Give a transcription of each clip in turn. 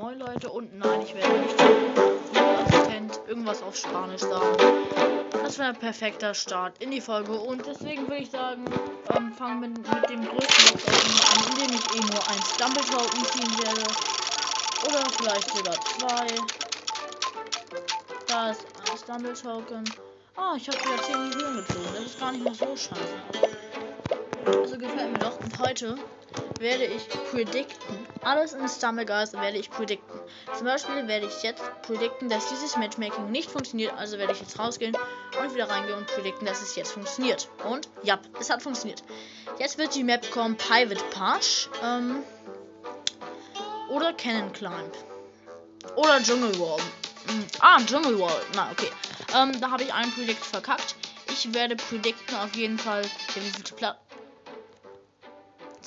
moin Leute und nein, ich werde nicht Assistent irgendwas auf Spanisch sagen. Das wäre ein perfekter Start in die Folge und deswegen würde ich sagen, ähm, fangen wir mit, dem größten an, in dem ich eh nur ein Stumble Token ziehen werde. Oder vielleicht sogar zwei. Da ist ein Stumble Token. Ah, ich habe wieder 10 Millionen gezogen. Das ist gar nicht mehr so scheiße. Also gefällt mir doch. Und heute werde ich predikten. Alles in Stumblegeist werde ich predikten. Zum Beispiel werde ich jetzt predikten, dass dieses Matchmaking nicht funktioniert. Also werde ich jetzt rausgehen und wieder reingehen und predikten, dass es jetzt funktioniert. Und ja, es hat funktioniert. Jetzt wird die Map kommen Private Pass. Ähm, oder Cannon Climb. Oder Jungle Wall. Hm, ah, Jungle Wall. Na, okay. Ähm, da habe ich einen Predict verkackt. Ich werde predikten auf jeden Fall, der wievielte Platz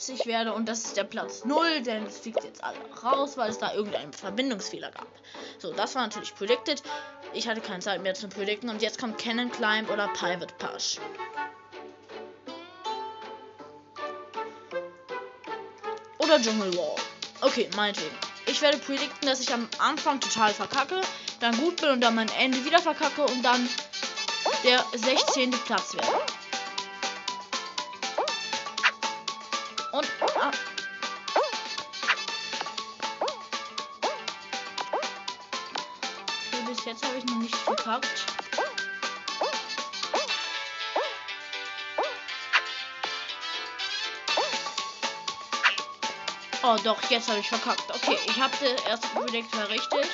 ich werde und das ist der Platz 0, denn es fliegt jetzt alle raus, weil es da irgendeinen Verbindungsfehler gab. So, das war natürlich predicted. Ich hatte keine Zeit mehr zu predikten und jetzt kommt Cannon Climb oder Private Pass. Oder Jungle Wall. Okay, meinetwegen. Ich werde predikten, dass ich am Anfang total verkacke, dann gut bin und dann am Ende wieder verkacke und dann der 16. Platz werde. Okay, bis jetzt habe ich noch nicht verkackt. Oh doch, jetzt habe ich verkackt. Okay, ich habe das erste Predict war richtig.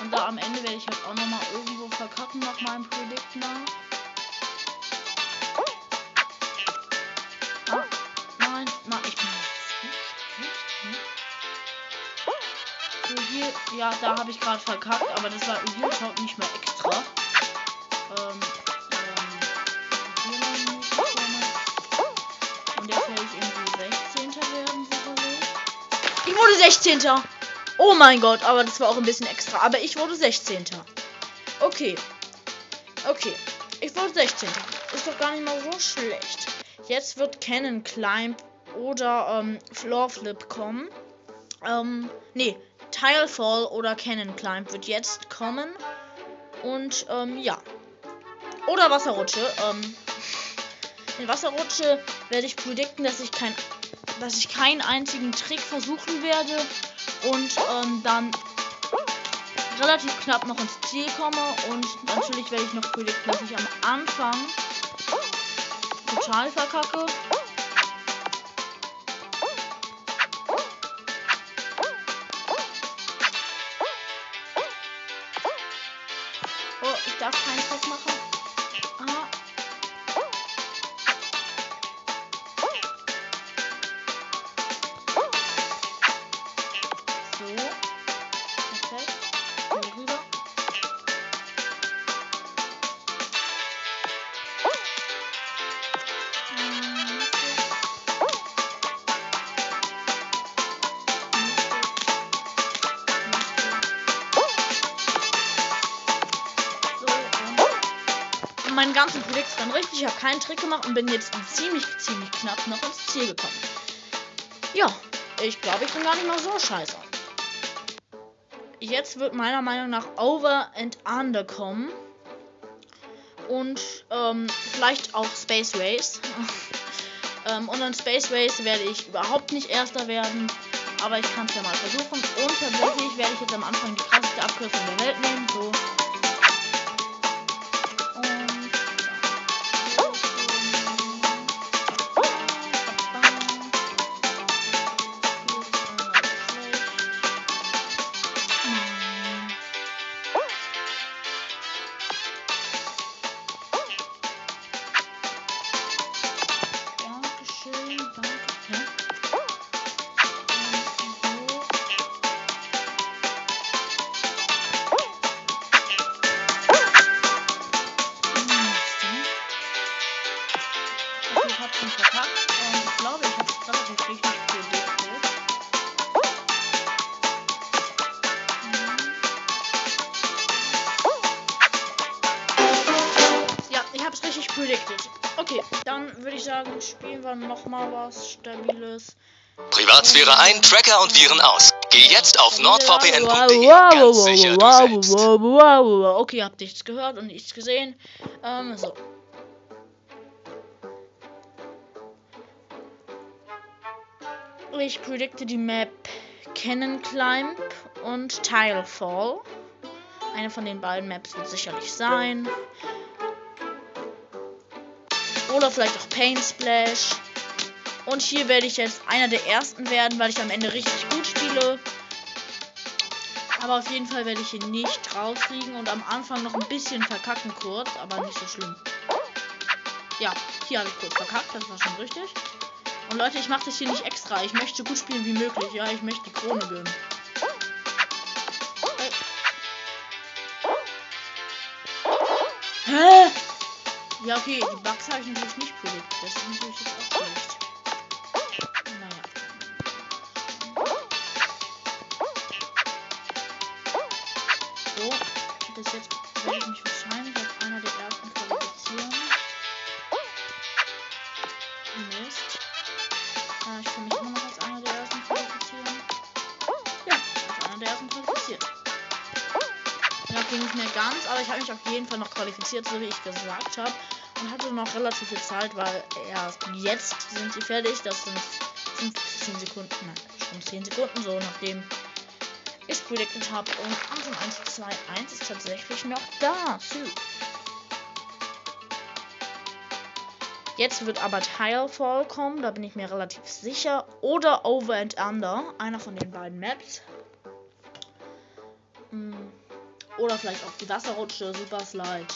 Und da am Ende werde ich halt auch nochmal irgendwo verkacken nach meinem Predict nach. Ja, da habe ich gerade verkackt, aber das war schaut nicht mehr extra. Ähm, ähm, und jetzt werde ich irgendwie 16. werden, sicherlich. Ich wurde 16. Oh mein Gott, aber das war auch ein bisschen extra. Aber ich wurde 16. Okay. Okay. Ich wurde 16. Ist doch gar nicht mal so schlecht. Jetzt wird Cannon Climb oder ähm, Floor Flip kommen. Ähm, nee, Tilefall oder Cannon Climb wird jetzt kommen. Und, ähm, ja. Oder Wasserrutsche. Ähm, in Wasserrutsche werde ich predikten, dass ich kein, dass ich keinen einzigen Trick versuchen werde und ähm, dann relativ knapp noch ins Ziel komme und natürlich werde ich noch predikten, dass ich am Anfang total verkacke. Ich darf keinen Trick machen. Ah. Meinen ganzen Predicts dann richtig. Ich habe keinen Trick gemacht und bin jetzt ziemlich, ziemlich knapp noch ins Ziel gekommen. Ja, ich glaube, ich bin gar nicht mal so scheiße. Jetzt wird meiner Meinung nach Over and Under kommen. Und ähm, vielleicht auch Space Race. ähm, und an Space Race werde ich überhaupt nicht Erster werden. Aber ich kann es ja mal versuchen. Und tatsächlich werde ich jetzt am Anfang die krasseste Abkürzung der Welt nehmen. So. Hab's schon verkackt. Ähm, ich glaube, ich hab's relativ richtig predicted. Ja, ich hab's richtig predicted. Okay, dann würde ich sagen, spielen wir nochmal was Stabiles. Privatsphäre ein, Tracker und Viren aus. Geh jetzt auf nordvpn.de. Ganz sicher du selbst. Okay, ihr habt nichts gehört und nichts gesehen. Ähm, so. Ich predikte die Map Cannon Climb und Tilefall. Eine von den beiden Maps wird sicherlich sein. Oder vielleicht auch Paint Splash. Und hier werde ich jetzt einer der ersten werden, weil ich am Ende richtig gut spiele. Aber auf jeden Fall werde ich hier nicht rausfliegen und am Anfang noch ein bisschen verkacken kurz, aber nicht so schlimm. Ja, hier habe ich kurz verkackt, das war schon richtig. Und Leute, ich mache das hier nicht extra. Ich möchte so gut spielen wie möglich. Ja, ich möchte die Krone gewinnen. Hä? Ja, okay, die Bugs habe ich natürlich nicht predicted. Das ist natürlich jetzt auch schlecht. Naja. So, das jetzt werde ich mich wahrscheinlich Okay, nicht mehr ganz, aber ich habe mich auf jeden Fall noch qualifiziert, so wie ich gesagt habe. Und hatte noch relativ viel Zeit, weil erst jetzt sind sie fertig. Das sind 15 Sekunden, nein, schon 10 Sekunden, so nachdem ich predicted habe. Und 8 1, 2, 1 ist tatsächlich noch da. Jetzt wird aber Tilefall kommen, da bin ich mir relativ sicher. Oder Over and Under, einer von den beiden Maps. Hm. Oder vielleicht auch die Wasserrutsche, Super Slide.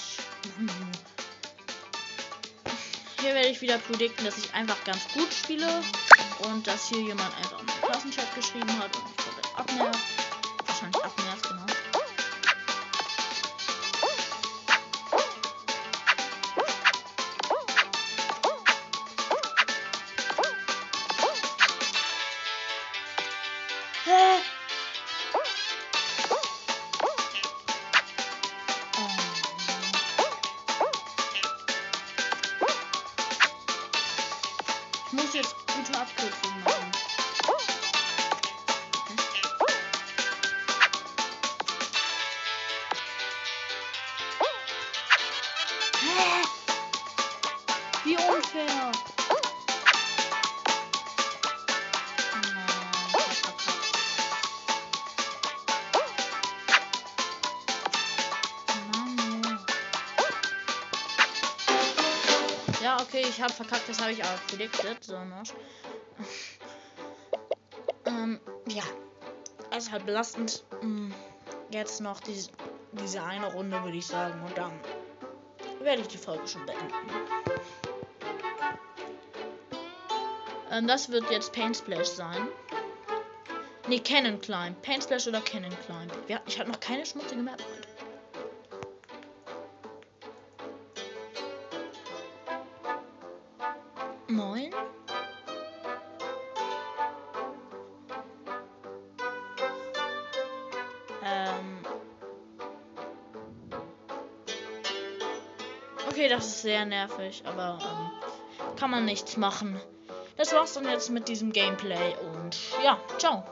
Hier werde ich wieder predikten, dass ich einfach ganz gut spiele. Und dass hier jemand einfach einen Klassenchat geschrieben hat und mich komplett abnervt. Wahrscheinlich abnervt, genau. Muss jetzt gute Abkürzungen machen. Okay, ich habe verkackt, das habe ich auch predicted. So, ne? ähm, ja. Ist halt belastend. Mm, Jetzt noch diese, diese eine Runde, würde ich sagen. Und dann werde ich die Folge schon beenden. Ähm, das wird jetzt Paint Splash sein. Ne, Cannon Climb. Paint Splash oder Cannon Climb. Ich habe noch keine schmutzige Map heute. Okay, das ist sehr nervig, aber ähm, kann man nichts machen. Das war's dann jetzt mit diesem Gameplay und ja, ciao.